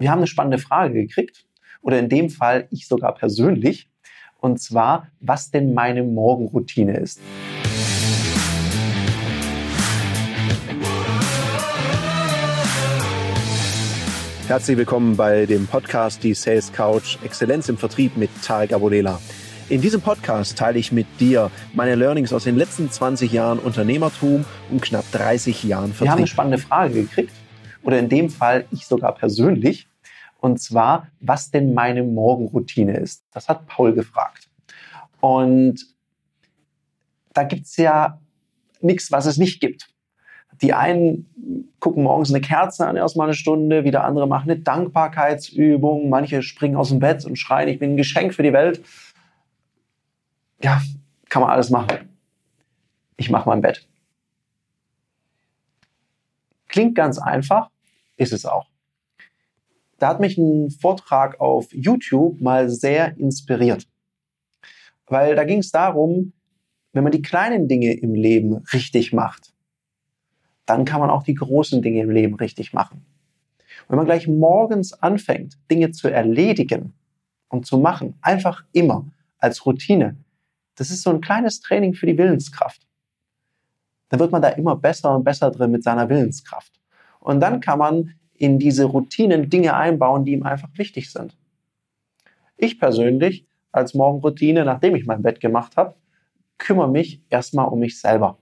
wir haben eine spannende Frage gekriegt, oder in dem Fall ich sogar persönlich, und zwar, was denn meine Morgenroutine ist. Herzlich willkommen bei dem Podcast Die Sales Couch Exzellenz im Vertrieb mit Tarek Abodela. In diesem Podcast teile ich mit dir meine Learnings aus den letzten 20 Jahren Unternehmertum und knapp 30 Jahren Vertrieb. Wir haben eine spannende Frage gekriegt, oder in dem Fall ich sogar persönlich, und zwar, was denn meine Morgenroutine ist. Das hat Paul gefragt. Und da gibt's ja nichts, was es nicht gibt. Die einen gucken morgens eine Kerze an, erstmal eine Stunde, wieder andere machen eine Dankbarkeitsübung, manche springen aus dem Bett und schreien, ich bin ein Geschenk für die Welt. Ja, kann man alles machen. Ich mache mein Bett. Klingt ganz einfach, ist es auch da hat mich ein Vortrag auf YouTube mal sehr inspiriert. Weil da ging es darum, wenn man die kleinen Dinge im Leben richtig macht, dann kann man auch die großen Dinge im Leben richtig machen. wenn man gleich morgens anfängt, Dinge zu erledigen und zu machen, einfach immer als Routine, das ist so ein kleines Training für die Willenskraft. Dann wird man da immer besser und besser drin mit seiner Willenskraft. Und dann kann man in diese Routinen Dinge einbauen, die ihm einfach wichtig sind. Ich persönlich als Morgenroutine, nachdem ich mein Bett gemacht habe, kümmere mich erstmal um mich selber.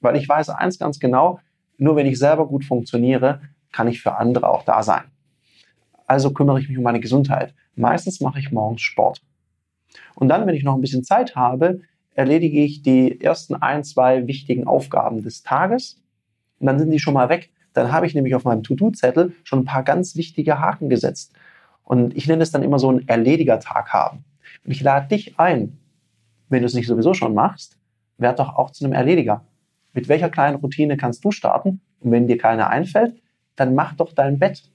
Weil ich weiß eins ganz genau, nur wenn ich selber gut funktioniere, kann ich für andere auch da sein. Also kümmere ich mich um meine Gesundheit. Meistens mache ich morgens Sport. Und dann, wenn ich noch ein bisschen Zeit habe, erledige ich die ersten ein, zwei wichtigen Aufgaben des Tages. Und dann sind die schon mal weg dann habe ich nämlich auf meinem To-Do-Zettel schon ein paar ganz wichtige Haken gesetzt. Und ich nenne es dann immer so ein Erlediger-Tag haben. Und ich lade dich ein, wenn du es nicht sowieso schon machst, werd doch auch zu einem Erlediger. Mit welcher kleinen Routine kannst du starten? Und wenn dir keine einfällt, dann mach doch dein Bett.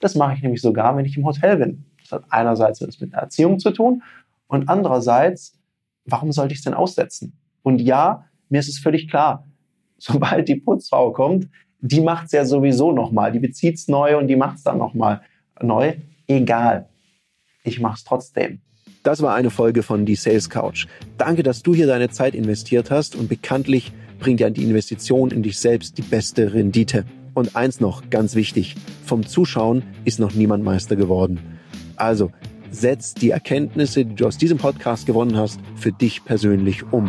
Das mache ich nämlich sogar, wenn ich im Hotel bin. Das hat einerseits was mit Erziehung zu tun und andererseits, warum sollte ich es denn aussetzen? Und ja, mir ist es völlig klar, sobald die Putzfrau kommt, die macht's ja sowieso nochmal. Die bezieht's neu und die macht's dann nochmal neu. Egal. Ich mach's trotzdem. Das war eine Folge von Die Sales Couch. Danke, dass du hier deine Zeit investiert hast und bekanntlich bringt ja die Investition in dich selbst die beste Rendite. Und eins noch, ganz wichtig, vom Zuschauen ist noch niemand Meister geworden. Also, setz die Erkenntnisse, die du aus diesem Podcast gewonnen hast, für dich persönlich um.